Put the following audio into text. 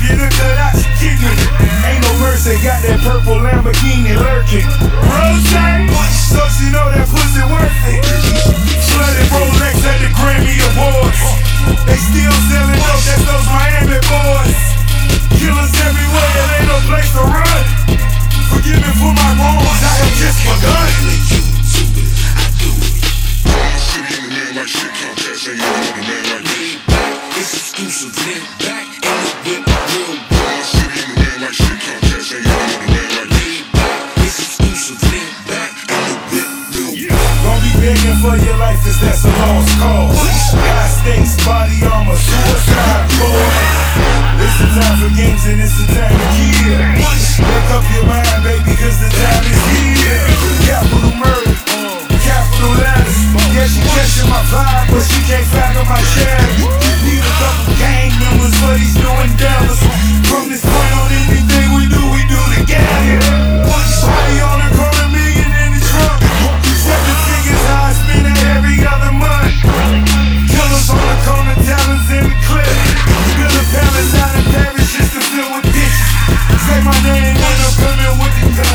getting it. Ain't no mercy, got that purple Lamborghini lurking. Rose, so she know that pussy worth it. Flooded Rolex at the Grammy Awards. They still selling dope, that's those Miami boys. Killers everywhere, it ain't no place to run. Forgive me for my wrongs, I have just begun. In the like shit contest, ain't on the man like me. It's exclusive, man. Begging for your life is that's a lost cause. High stakes, body armor, suicide boy. It's the time for games and it's the time to kill. Wake up your mind, baby, cause the time is here. Capital murder, capital letters. Yeah, she catching my vibe, but she can't fathom my shadow. Bye.